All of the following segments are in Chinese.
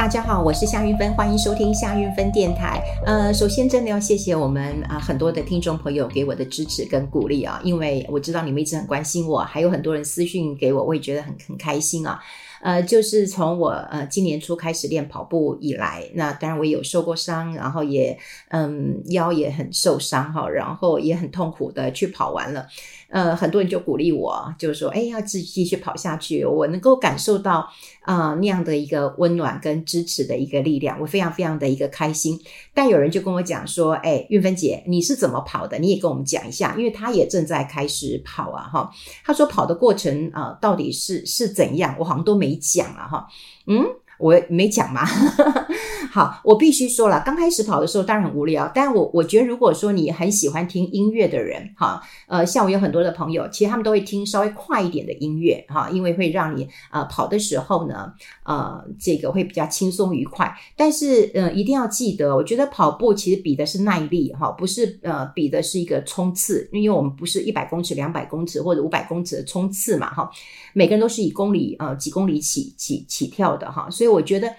大家好，我是夏云芬，欢迎收听夏云芬电台。呃，首先真的要谢谢我们啊、很多的听众朋友给我的支持跟鼓励啊，因为我知道你们一直很关心我，还有很多人私讯给我，我也觉得很很开心啊。呃，就是从我呃今年初开始练跑步以来，那当然我也有受过伤，然后也嗯腰也很受伤哈，然后也很痛苦的去跑完了。呃，很多人就鼓励我，就是说，哎，要继继续跑下去。我能够感受到啊、那样的一个温暖跟支持的一个力量，我非常非常的一个开心。但有人就跟我讲说，哎，韵芬姐，你是怎么跑的？你也跟我们讲一下，因为他也正在开始跑啊，哈。他说跑的过程啊、到底是是怎样？我好像都没讲啊，哈，嗯。我没讲嘛，好，我必须说了，刚开始跑的时候当然很无聊，但我我觉得如果说你很喜欢听音乐的人，哈，呃，像我有很多的朋友，其实他们都会听稍微快一点的音乐，哈，因为会让你呃跑的时候呢，呃，这个会比较轻松愉快。但是呃，一定要记得，我觉得跑步其实比的是耐力，哈，不是呃比的是一个冲刺，因为我们不是一百公尺、两百公尺或者五百公尺的冲刺嘛，哈，每个人都是以公里呃几公里起起起跳的哈，所以。我觉得，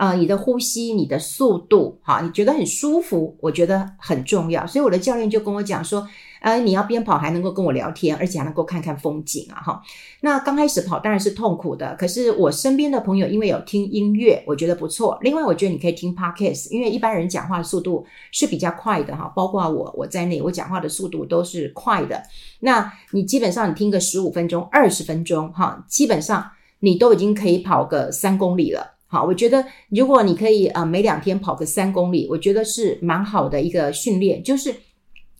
呃，你的呼吸、你的速度，哈，你觉得很舒服，我觉得很重要。所以我的教练就跟我讲说，呃，你要边跑还能够跟我聊天，而且还能够看看风景啊，哈。那刚开始跑当然是痛苦的，可是我身边的朋友因为有听音乐，我觉得不错。另外，我觉得你可以听 Podcast，因为一般人讲话的速度是比较快的哈，包括我我在内，我讲话的速度都是快的。那你基本上你听个十五分钟、二十分钟，哈，基本上。你都已经可以跑个三公里了，好，我觉得如果你可以呃每两天跑个三公里，我觉得是蛮好的一个训练，就是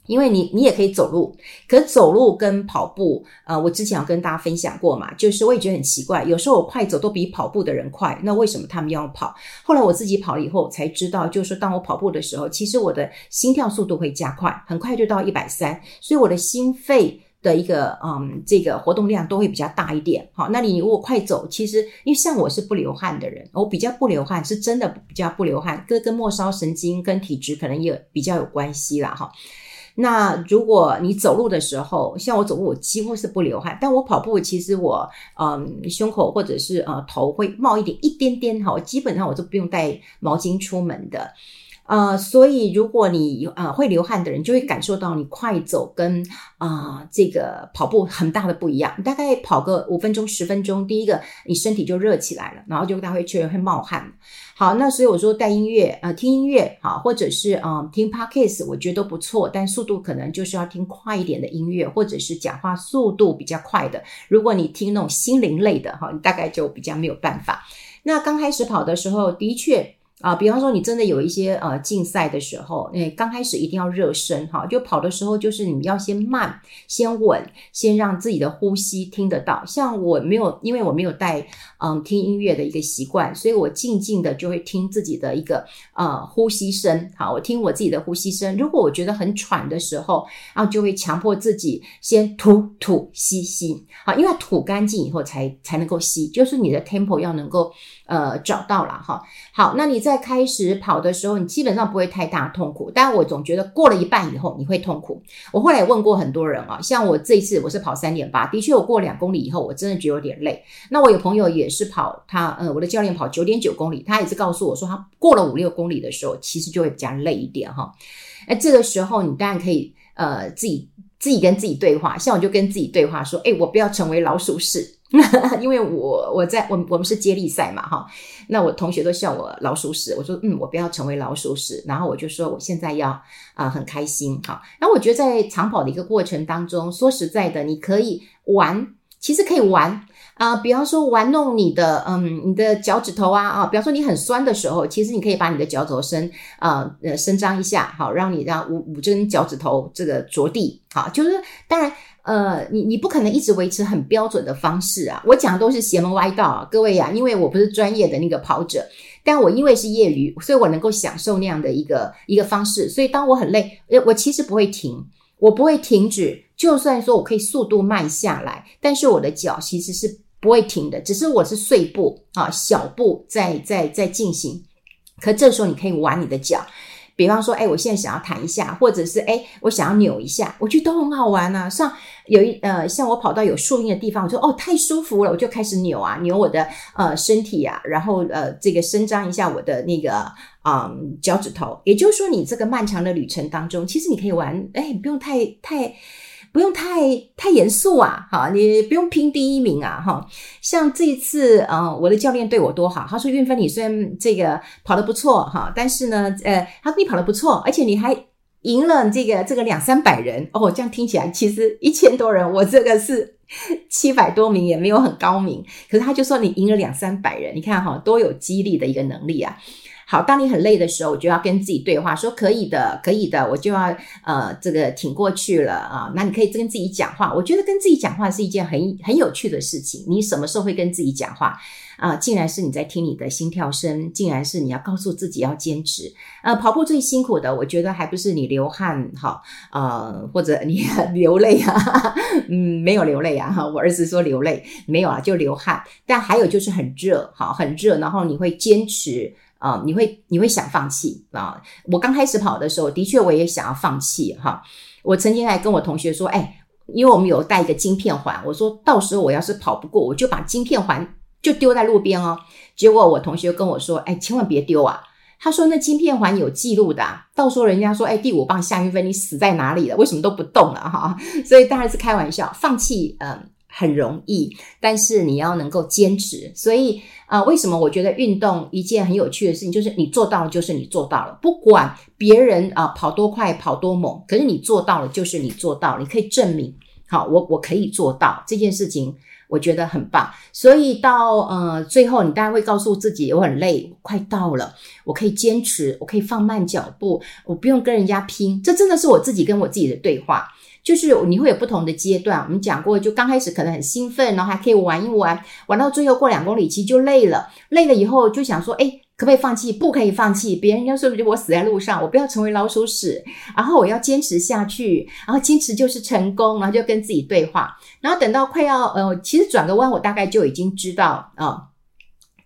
因为你你也可以走路，可走路跟跑步，呃，我之前有跟大家分享过嘛，就是我也觉得很奇怪，有时候我快走都比跑步的人快，那为什么他们要跑？后来我自己跑了以后才知道，就是当我跑步的时候，其实我的心跳速度会加快，很快就到一百三，所以我的心肺。的一个嗯，这个活动量都会比较大一点。好，那你如果快走，其实因为像我是不流汗的人，我比较不流汗，是真的比较不流汗，跟跟末梢神经跟体质可能也比较有关系啦。哈。那如果你走路的时候，像我走路，我几乎是不流汗，但我跑步，其实我嗯胸口或者是呃头会冒一点一点点哈，基本上我都不用带毛巾出门的。呃，所以如果你呃会流汗的人，就会感受到你快走跟啊、呃、这个跑步很大的不一样。大概跑个五分钟、十分钟，第一个你身体就热起来了，然后就大会确会冒汗。好，那所以我说带音乐呃听音乐好，或者是嗯、听 Podcast，我觉得都不错，但速度可能就是要听快一点的音乐，或者是讲话速度比较快的。如果你听那种心灵类的哈，你大概就比较没有办法。那刚开始跑的时候，的确。啊，比方说你真的有一些呃竞赛的时候，诶，刚开始一定要热身哈，就跑的时候就是你要先慢，先稳，先让自己的呼吸听得到。像我没有，因为我没有带嗯听音乐的一个习惯，所以我静静的就会听自己的一个呃呼吸声。好，我听我自己的呼吸声。如果我觉得很喘的时候，然后就会强迫自己先吐吐吸吸，好，因为吐干净以后才才能够吸，就是你的 tempo 要能够呃找到了哈。好，那你在。开始跑的时候，你基本上不会太大痛苦，但我总觉得过了一半以后你会痛苦。我后来也问过很多人啊，像我这一次我是跑三点八，的确我过两公里以后我真的觉得有点累。那我有朋友也是跑，他呃我的教练跑九点九公里，他也是告诉我说他过了五六公里的时候，其实就会比较累一点哈。哎，这个时候你当然可以呃自己自己跟自己对话，像我就跟自己对话说，哎，我不要成为老鼠屎。因为我我在我我们是接力赛嘛哈，那我同学都笑我老鼠屎，我说嗯，我不要成为老鼠屎，然后我就说我现在要啊、很开心哈，然后我觉得在长跑的一个过程当中，说实在的，你可以玩，其实可以玩啊、比方说玩弄你的嗯你的脚趾头啊啊，比方说你很酸的时候，其实你可以把你的脚趾头伸啊呃伸张一下，好让你让五五根脚趾头这个着地，好就是当然。呃，你你不可能一直维持很标准的方式啊！我讲的都是邪门歪道啊，各位呀、啊，因为我不是专业的那个跑者，但我因为是业余，所以我能够享受那样的一个一个方式。所以当我很累，我其实不会停，我不会停止。就算说我可以速度慢下来，但是我的脚其实是不会停的，只是我是碎步啊，小步在在在进行。可这时候你可以玩你的脚。比方说，哎，我现在想要弹一下，或者是哎，我想要扭一下，我觉得都很好玩啊。像有一呃，像我跑到有树荫的地方，我说哦太舒服了，我就开始扭啊，扭我的呃身体啊，然后呃这个伸张一下我的那个啊脚趾头。也就是说，你这个漫长的旅程当中，其实你可以玩，哎，不用太太。不用太太严肃啊，哈，你不用拼第一名啊，哈。像这一次，呃，我的教练对我多好，他说：“运芬，你虽然这个跑得不错，哈，但是呢，呃，他说你跑得不错，而且你还赢了这个这个两三百人哦。这样听起来，其实一千多人，我这个是七百多名，也没有很高明。可是他就说你赢了两三百人，你看哈，多有激励的一个能力啊。”好，当你很累的时候，我就要跟自己对话，说可以的，可以的，我就要呃这个挺过去了啊。那你可以跟自己讲话，我觉得跟自己讲话是一件很很有趣的事情。你什么时候会跟自己讲话啊？竟然是你在听你的心跳声，竟然是你要告诉自己要坚持。呃，跑步最辛苦的，我觉得还不是你流汗哈，呃，或者你 流泪啊，嗯，没有流泪啊。我儿子说流泪没有啊，就流汗。但还有就是很热，好，很热，然后你会坚持。啊、你会你会想放弃啊？我刚开始跑的时候，的确我也想要放弃哈。我曾经还跟我同学说，哎，因为我们有带一个晶片环，我说到时候我要是跑不过，我就把晶片环就丢在路边哦。结果我同学跟我说，哎，千万别丢啊！他说那晶片环有记录的，到时候人家说，哎，第五棒夏韵芬你死在哪里了？为什么都不动了哈？所以当然是开玩笑，放弃嗯。很容易，但是你要能够坚持。所以啊、为什么我觉得运动一件很有趣的事情，就是你做到了，就是你做到了。不管别人啊、跑多快，跑多猛，可是你做到了，就是你做到了。你可以证明，好，我我可以做到这件事情，我觉得很棒。所以到呃最后，你当然会告诉自己，我很累，快到了，我可以坚持，我可以放慢脚步，我不用跟人家拼。这真的是我自己跟我自己的对话。就是你会有不同的阶段，我们讲过，就刚开始可能很兴奋，然后还可以玩一玩，玩到最后过两公里其实就累了，累了以后就想说，诶，可不可以放弃？不可以放弃，别人要说我死在路上，我不要成为老鼠屎，然后我要坚持下去，然后坚持就是成功，然后就跟自己对话，然后等到快要呃，其实转个弯，我大概就已经知道啊。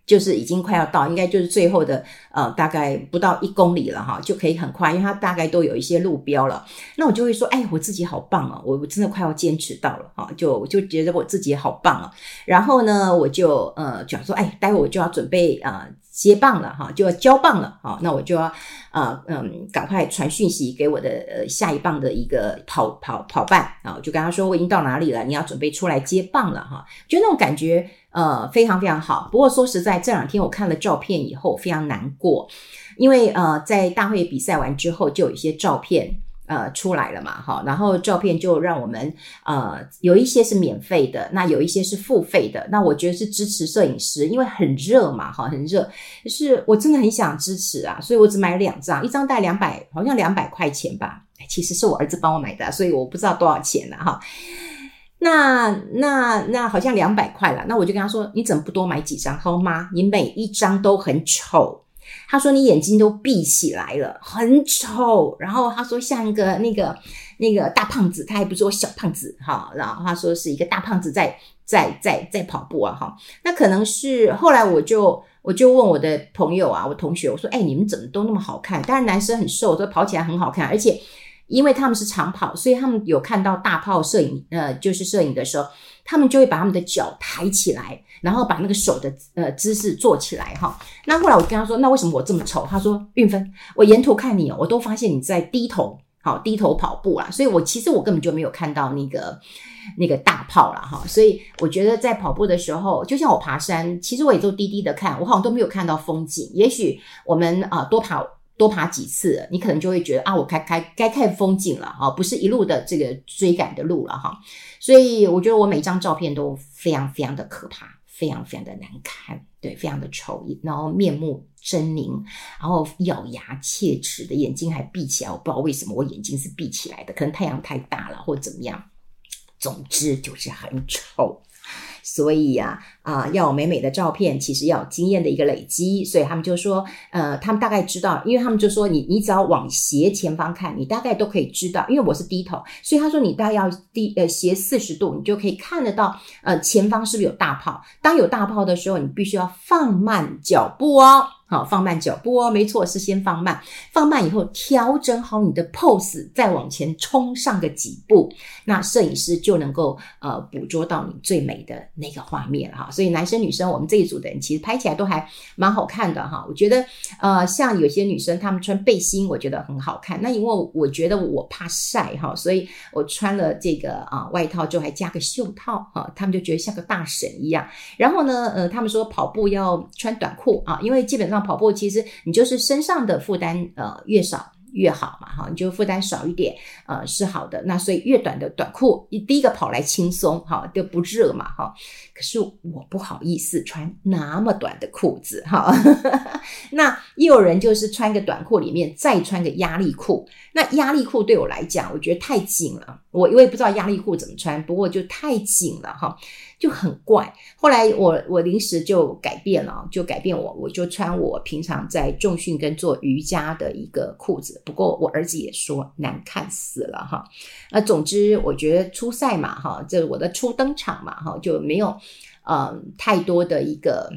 就是已经快要到，应该就是最后的呃，大概不到一公里了哈，就可以很快，因为它大概都有一些路标了。那我就会说，哎，我自己好棒啊，我我真的快要坚持到了哈，就我就觉得我自己好棒啊。然后呢，我就呃假如说，哎，待会我就要准备啊、接棒了哈，就要交棒了哈，那我就要啊嗯、赶快传讯息给我的呃下一棒的一个跑跑跑伴啊，就跟他说我已经到哪里了，你要准备出来接棒了哈，就那种感觉。呃，非常非常好。不过说实在，这两天我看了照片以后非常难过，因为呃，在大会比赛完之后，就有一些照片呃出来了嘛，哈，然后照片就让我们呃有一些是免费的，那有一些是付费的。那我觉得是支持摄影师，因为很热嘛，哈，很热，就是我真的很想支持啊，所以我只买了两张，一张带两百，好像两百块钱吧，其实是我儿子帮我买的，所以我不知道多少钱了哈。那那那好像两百块了，那我就跟他说：“你怎么不多买几张？”好吗？你每一张都很丑。他说：“你眼睛都闭起来了，很丑。”然后他说：“像一个那个那个大胖子，他还不是我小胖子哈。”然后他说：“是一个大胖子在在在在跑步啊哈。”那可能是后来我就我就问我的朋友啊，我同学我说：“哎，你们怎么都那么好看？当然男生很瘦，都跑起来很好看，而且。”因为他们是长跑，所以他们有看到大炮摄影，呃，就是摄影的时候，他们就会把他们的脚抬起来，然后把那个手的呃姿势做起来哈。那后来我跟他说，那为什么我这么丑？他说，韵芬，我沿途看你，我都发现你在低头，好低头跑步啦。所以我其实我根本就没有看到那个那个大炮啦。哈。所以我觉得在跑步的时候，就像我爬山，其实我也都低低的看，我好像都没有看到风景。也许我们啊、多跑。多爬几次，你可能就会觉得啊，我该开该看风景了哈，不是一路的这个追赶的路了哈。所以我觉得我每张照片都非常非常的可怕，非常非常的难看，对，非常的丑，然后面目狰狞，然后咬牙切齿的眼睛还闭起来，我不知道为什么我眼睛是闭起来的，可能太阳太大了或怎么样，总之就是很丑。所以呀，啊、要有美美的照片，其实要有经验的一个累积。所以他们就说，呃，他们大概知道，因为他们就说，你你只要往斜前方看，你大概都可以知道。因为我是低头，所以他说你大概要低呃斜四十度，你就可以看得到，呃，前方是不是有大炮？当有大炮的时候，你必须要放慢脚步哦。好，放慢脚步哦，没错，是先放慢，放慢以后调整好你的 pose，再往前冲上个几步，那摄影师就能够呃捕捉到你最美的那个画面哈。所以男生女生我们这一组的人其实拍起来都还蛮好看的哈。我觉得呃像有些女生她们穿背心，我觉得很好看。那因为我觉得我怕晒哈，所以我穿了这个啊外套就还加个袖套哈，他们就觉得像个大神一样。然后呢呃他们说跑步要穿短裤啊，因为基本上。跑步其实你就是身上的负担呃越少越好嘛哈，你就负担少一点呃是好的。那所以越短的短裤，你第一个跑来轻松哈，就不热嘛哈。可是我不好意思穿那么短的裤子哈。那也有人就是穿个短裤里面再穿个压力裤，那压力裤对我来讲，我觉得太紧了。我因为不知道压力裤怎么穿，不过就太紧了哈。就很怪，后来我我临时就改变了，就改变我，我就穿我平常在重训跟做瑜伽的一个裤子。不过我儿子也说难看死了哈。那总之我觉得初赛嘛哈，这我的初登场嘛哈，就没有嗯、呃、太多的一个。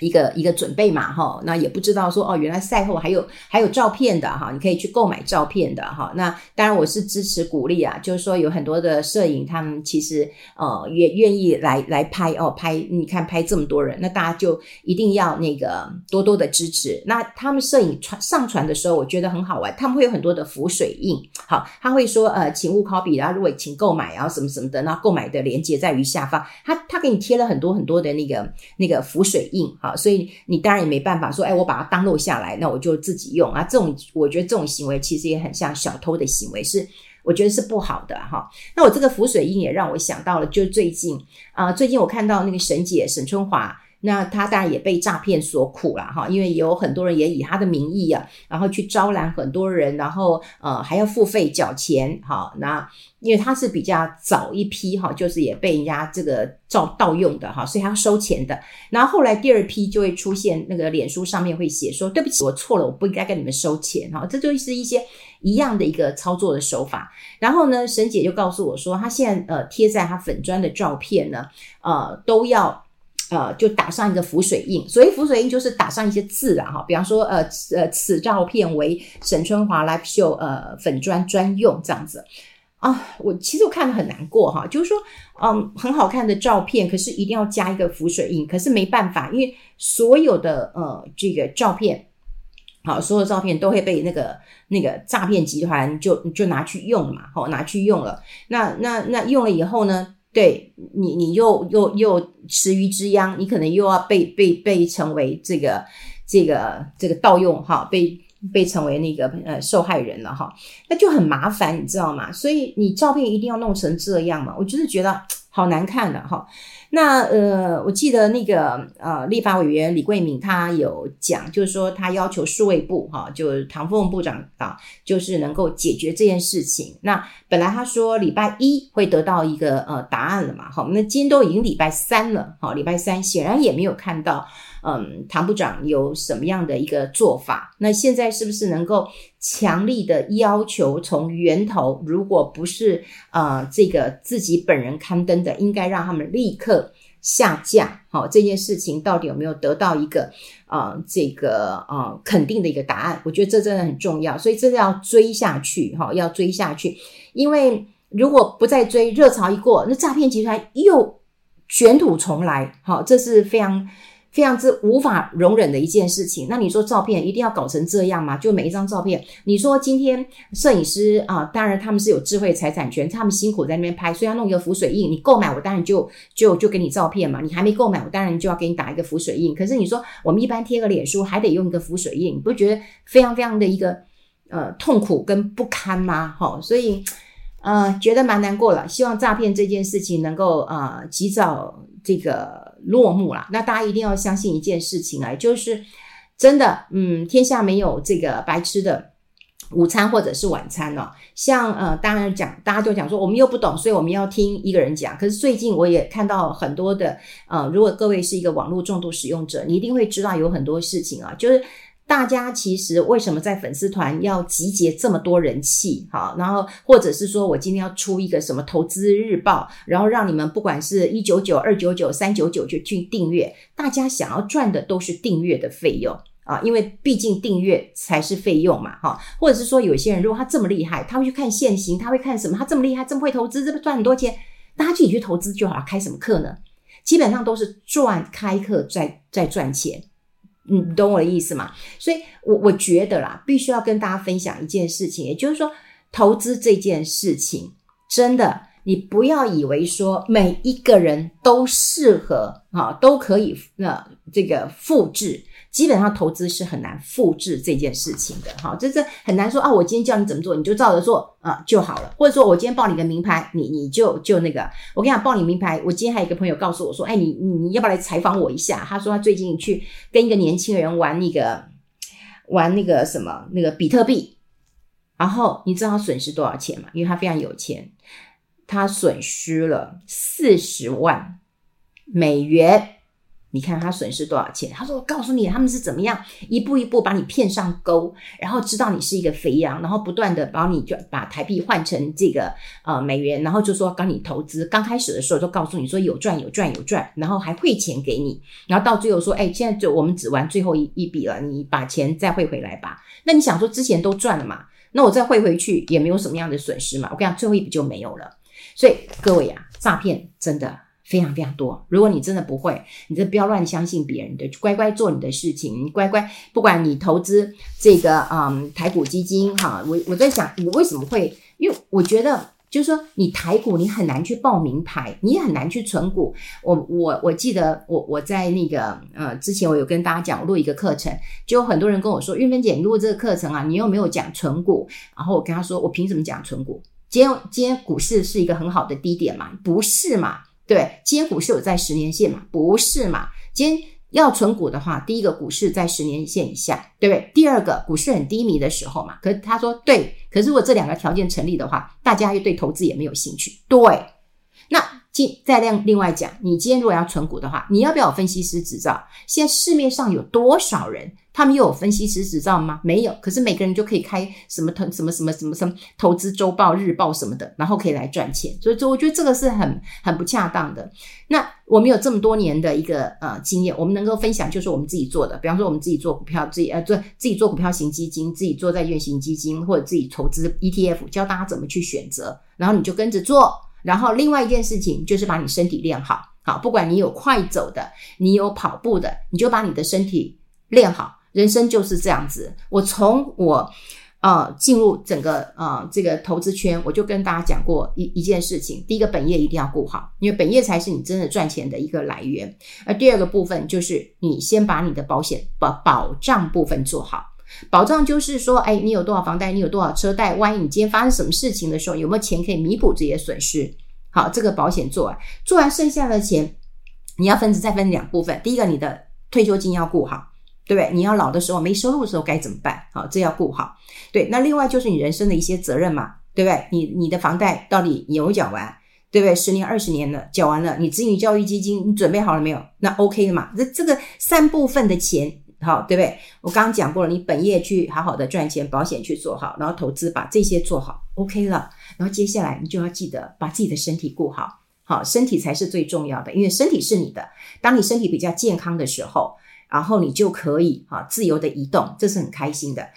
一个一个准备嘛，哈，那也不知道说哦，原来赛后还有还有照片的哈，你可以去购买照片的哈。那当然我是支持鼓励啊，就是说有很多的摄影，他们其实呃也愿意来来拍哦，拍你看拍这么多人，那大家就一定要那个多多的支持。那他们摄影传上传的时候，我觉得很好玩，他们会有很多的浮水印，好，他会说呃，请勿 copy，然后如果请购买，然后什么什么的，那购买的链接在于下方，他他给你贴了很多很多的那个那个浮水印，哈。所以你当然也没办法说，哎，我把它当落下来，那我就自己用啊。这种我觉得这种行为其实也很像小偷的行为，是我觉得是不好的哈。那我这个浮水印也让我想到了，就最近啊、最近我看到那个沈姐沈春华。那他当然也被诈骗所苦了哈，因为有很多人也以他的名义啊，然后去招揽很多人，然后呃还要付费缴钱哈。那因为他是比较早一批哈，就是也被人家这个照盗用的哈，所以他要收钱的。然后后来第二批就会出现那个脸书上面会写说，对不起，我错了，我不应该跟你们收钱哈。这就是一些一样的一个操作的手法。然后呢，沈姐就告诉我说，她现在呃贴在她粉砖的照片呢，呃都要。呃，就打上一个浮水印，所以浮水印就是打上一些字啊，哈，比方说，呃，呃，此照片为沈春华 Live Show 呃粉专专用这样子啊。我其实我看的很难过哈，就是说，嗯，很好看的照片，可是一定要加一个浮水印，可是没办法，因为所有的呃这个照片，好，所有的照片都会被那个那个诈骗集团就就拿去用嘛，好，拿去用了，那那那用了以后呢？对你，你又又又池鱼之殃，你可能又要被被被成为这个这个这个盗用哈，被被成为那个呃受害人了哈，那就很麻烦，你知道吗？所以你照片一定要弄成这样嘛，我就是觉得好难看的哈。那呃，我记得那个呃，立法委员李贵敏他有讲，就是说他要求数位部哈，就唐凤部长啊，就是能够解决这件事情。那本来他说礼拜一会得到一个呃答案了嘛，好，那今天都已经礼拜三了，好，礼拜三显然也没有看到。嗯，唐部长有什么样的一个做法？那现在是不是能够强力的要求从源头，如果不是呃这个自己本人刊登的，应该让他们立刻下架？好，这件事情到底有没有得到一个呃这个呃肯定的一个答案？我觉得这真的很重要，所以这个要追下去哈，要追下去，因为如果不再追，热潮一过，那诈骗集团又卷土重来。好，这是非常。非常之无法容忍的一件事情。那你说照片一定要搞成这样吗？就每一张照片，你说今天摄影师啊，当然他们是有智慧财产权，他们辛苦在那边拍，所以要弄一个浮水印。你购买我当然就就就给你照片嘛。你还没购买我当然就要给你打一个浮水印。可是你说我们一般贴个脸书还得用一个浮水印，你不觉得非常非常的一个呃痛苦跟不堪吗？齁，所以呃觉得蛮难过了。希望诈骗这件事情能够呃及早这个。落幕了，那大家一定要相信一件事情啊，就是真的，嗯，天下没有这个白吃的午餐或者是晚餐哦。像呃，当然讲，大家就讲说我们又不懂，所以我们要听一个人讲。可是最近我也看到很多的，呃，如果各位是一个网络重度使用者，你一定会知道有很多事情啊，就是。大家其实为什么在粉丝团要集结这么多人气？哈，然后或者是说我今天要出一个什么投资日报，然后让你们不管是一九九、二九九、三九九就去订阅，大家想要赚的都是订阅的费用。啊，因为毕竟订阅才是费用嘛，哈，或者是说有些人如果他这么厉害，他会去看现行，他会看什么？他这么厉害，这么会投资，这么赚很多钱，那他自己去投资就好，开什么课呢？基本上都是赚开课在在赚钱，你懂我的意思吗？所以我我觉得啦，必须要跟大家分享一件事情，也就是说，投资这件事情真的。你不要以为说每一个人都适合啊，都可以那这个复制，基本上投资是很难复制这件事情的哈，这这很难说啊。我今天教你怎么做，你就照着做啊就好了，或者说我今天报你个名牌，你你就就那个，我跟你讲报你名牌。我今天还有一个朋友告诉我说，哎，你你要不要来采访我一下？他说他最近去跟一个年轻人玩那个玩那个什么那个比特币，然后你知道他损失多少钱吗？因为他非常有钱。他损失了四十万美元，你看他损失多少钱？他说：“我告诉你，他们是怎么样一步一步把你骗上钩，然后知道你是一个肥羊，然后不断的帮你就把台币换成这个呃美元，然后就说帮你投资。刚开始的时候就告诉你说有赚有赚有赚，然后还汇钱给你，然后到最后说，哎，现在就我们只玩最后一一笔了，你把钱再汇回来吧。那你想说之前都赚了嘛？那我再汇回去也没有什么样的损失嘛？我跟你讲，最后一笔就没有了。”所以各位啊，诈骗真的非常非常多。如果你真的不会，你就不要乱相信别人的，乖乖做你的事情。你乖乖，不管你投资这个嗯台股基金哈，我我在想，我为什么会？因为我觉得就是说，你台股你很难去报名牌，你也很难去存股。我我我记得我我在那个呃之前我有跟大家讲，我录一个课程，就有很多人跟我说，玉芬姐，你录这个课程啊，你又没有讲存股。然后我跟他说，我凭什么讲存股？今天今天股市是一个很好的低点嘛？不是嘛？对，今天股市有在十年线嘛？不是嘛？今天要存股的话，第一个股市在十年线以下，对不对？第二个股市很低迷的时候嘛。可他说对，可是如果这两个条件成立的话，大家又对投资也没有兴趣。对，那今再另另外讲，你今天如果要存股的话，你要不要有分析师执照？现在市面上有多少人？他们又有分析师执照吗？没有。可是每个人就可以开什么投什么什么什么什么投资周报、日报什么的，然后可以来赚钱。所以，我觉得这个是很很不恰当的。那我们有这么多年的一个呃经验，我们能够分享就是我们自己做的。比方说，我们自己做股票，自己呃做自己做股票型基金，自己做债券型基金，或者自己投资 ETF，教大家怎么去选择，然后你就跟着做。然后另外一件事情就是把你身体练好，好，不管你有快走的，你有跑步的，你就把你的身体练好。人生就是这样子。我从我呃进入整个呃这个投资圈，我就跟大家讲过一一件事情：第一个，本业一定要顾好，因为本业才是你真的赚钱的一个来源。而第二个部分就是你先把你的保险保保障部分做好。保障就是说，哎，你有多少房贷，你有多少车贷，万一你今天发生什么事情的时候，有没有钱可以弥补这些损失？好，这个保险做完，做完剩下的钱，你要分再分两部分。第一个，你的退休金要顾好。对不对？你要老的时候没收入的时候该怎么办？好，这要顾好。对，那另外就是你人生的一些责任嘛，对不对？你你的房贷到底有没有缴完？对不对？十年、二十年了，缴完了，你子女教育基金你准备好了没有？那 OK 了嘛？这这个三部分的钱，好，对不对？我刚刚讲过了，你本业去好好的赚钱，保险去做好，然后投资把这些做好，OK 了。然后接下来你就要记得把自己的身体顾好，好，身体才是最重要的，因为身体是你的。当你身体比较健康的时候。然后你就可以啊自由的移动，这是很开心的。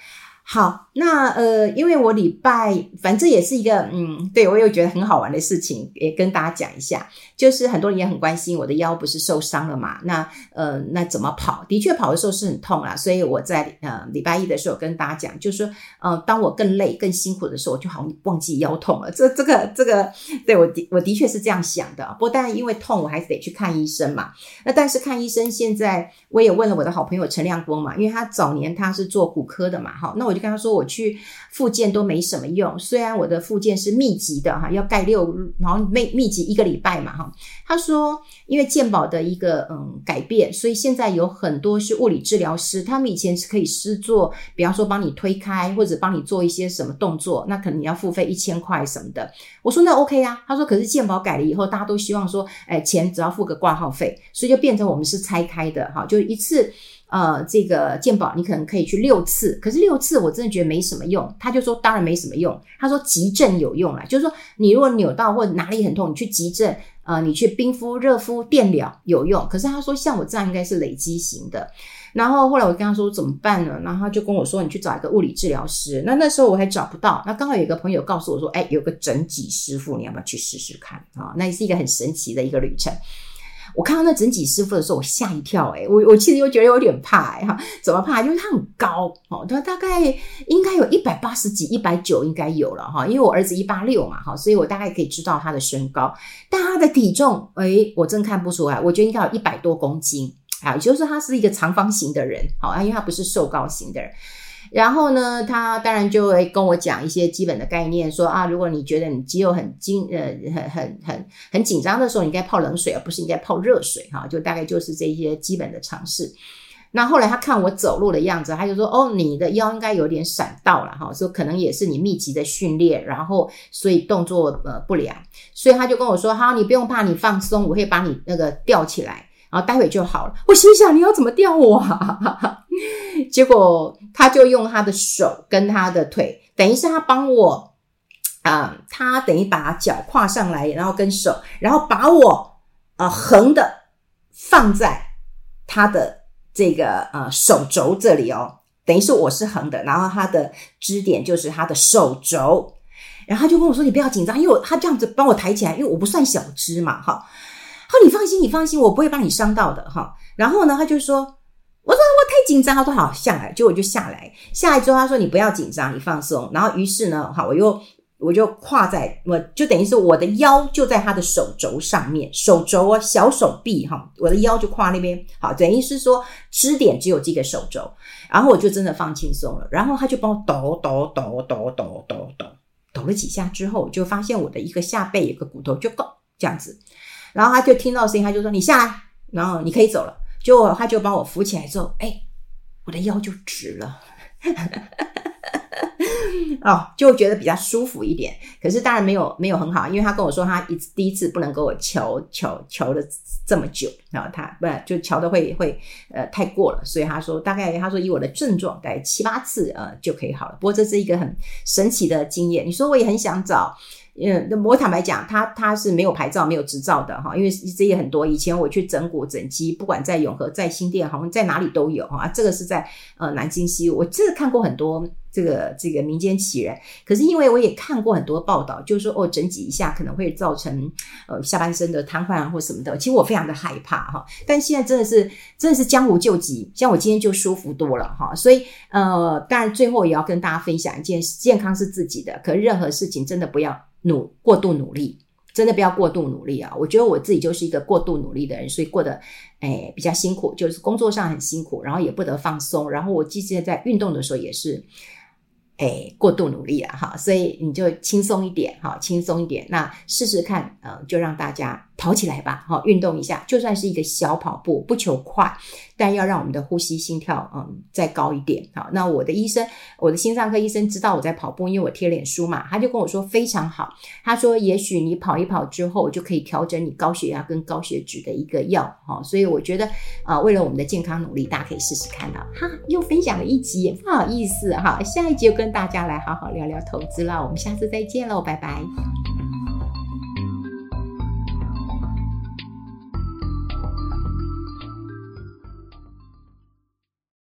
好，那呃，因为我礼拜反正也是一个嗯，对我有觉得很好玩的事情，也跟大家讲一下。就是很多人也很关心我的腰不是受伤了嘛？那呃，那怎么跑？的确跑的时候是很痛啊。所以我在呃礼拜一的时候跟大家讲，就是说呃，当我更累、更辛苦的时候，我就好忘记腰痛了。这这个这个，对我的我的确是这样想的。不过当然因为痛，我还是得去看医生嘛。那但是看医生，现在我也问了我的好朋友陈亮光嘛，因为他早年他是做骨科的嘛，哈，那我就跟他说我去复健都没什么用。虽然我的复健是密集的哈，要盖六，然后密密集一个礼拜嘛，哈。他说，因为健保的一个嗯改变，所以现在有很多是物理治疗师，他们以前是可以施做，比方说帮你推开或者帮你做一些什么动作，那可能你要付费一千块什么的。我说那 OK 啊。他说可是健保改了以后，大家都希望说，哎，钱只要付个挂号费，所以就变成我们是拆开的哈，就一次。呃，这个健保你可能可以去六次，可是六次我真的觉得没什么用。他就说当然没什么用，他说急症有用啦，就是说你如果扭到或者哪里很痛，你去急症呃，你去冰敷、热敷、电疗有用。可是他说像我这样应该是累积型的。然后后来我跟他说怎么办呢？然后他就跟我说，你去找一个物理治疗师。那那时候我还找不到。那刚好有一个朋友告诉我说，哎，有个整脊师傅，你要不要去试试看啊？那也是一个很神奇的一个旅程。我看到那整脊师傅的时候，我吓一跳，欸，诶我我其实又觉得有点怕，欸，哈，怎么怕？因为他很高哦，他大概应该有一百八十几、一百九应该有了哈，因为我儿子一八六嘛，哈，所以我大概可以知道他的身高，但他的体重，诶我真看不出来，我觉得应该有一百多公斤啊，也就是说他是一个长方形的人，好，因为他不是瘦高型的人。然后呢，他当然就会跟我讲一些基本的概念，说啊，如果你觉得你肌肉很紧，呃，很很很很紧张的时候，你应该泡冷水，而不是应该泡热水，哈，就大概就是这些基本的常识。那后来他看我走路的样子，他就说，哦，你的腰应该有点闪到了，哈，说可能也是你密集的训练，然后所以动作呃不良，所以他就跟我说，好，你不用怕，你放松，我会把你那个吊起来。然后待会就好了。我心想，你要怎么吊我啊？结果他就用他的手跟他的腿，等于是他帮我啊、他等于把脚跨上来，然后跟手，然后把我啊、呃、横的放在他的这个呃手肘这里哦，等于是我是横的，然后他的支点就是他的手肘，然后他就跟我说：“你不要紧张，因为他这样子帮我抬起来，因为我不算小只嘛，哈。”哦，你放心，你放心，我不会把你伤到的哈。然后呢，他就说：“太紧张。”他说：“好，下来。”结果我就下来，下来之后他说：“你不要紧张，你放松。”然后于是呢，好，我又我就跨在，我就等于是我的腰就在他的手肘上面，手肘啊，小手臂哈，我的腰就跨那边，好，等于是说支点只有这个手肘。然后我就真的放轻松了，然后他就帮我抖抖抖抖抖抖抖抖了几下之后，就发现我的一个下背有个骨头就够这样子。然后他就听到声音，他就说：“你下来，然后你可以走了。”就他就帮我扶起来之后，哎，我的腰就直了，哦，就觉得比较舒服一点。可是当然没有没有很好，因为他跟我说他一第一次不能给我瞧瞧瞧的这么久，然后他不就瞧的会会呃太过了，所以他说大概他说以我的症状大概七八次呃就可以好了。不过这是一个很神奇的经验。你说我也很想找。嗯，我坦白讲，他他是没有牌照、没有执照的哈，因为这也很多。以前我去整骨整肌，不管在永和、在新店，好像在哪里都有哈。这个是在呃南京西，我真的看过很多这个这个民间奇人。可是因为我也看过很多报道，就是说哦，整几一下可能会造成呃下半身的瘫痪啊或什么的。其实我非常的害怕哈。但现在真的是真的是江湖救急，像我今天就舒服多了哈。所以呃，当然最后也要跟大家分享一件事，健康是自己的，可任何事情真的不要。努过度努力，真的不要过度努力啊！我觉得我自己就是一个过度努力的人，所以过得哎比较辛苦，就是工作上很辛苦，然后也不得放松，然后我即使在运动的时候也是。哎，过度努力了哈，所以你就轻松一点哈，轻松一点。那试试看，呃，就让大家跑起来吧，哈，运动一下，就算是一个小跑步，不求快，但要让我们的呼吸、心跳，嗯，再高一点。好，那我的医生，我的心脏科医生知道我在跑步，因为我贴脸书嘛，他就跟我说非常好。他说，也许你跑一跑之后，就可以调整你高血压跟高血脂的一个药，哈。所以我觉得，啊、呃，为了我们的健康努力，大家可以试试看的。哈，又分享了一集，不好意思哈，下一集又跟。大家来好好聊聊投资了，我们下次再见喽，拜拜。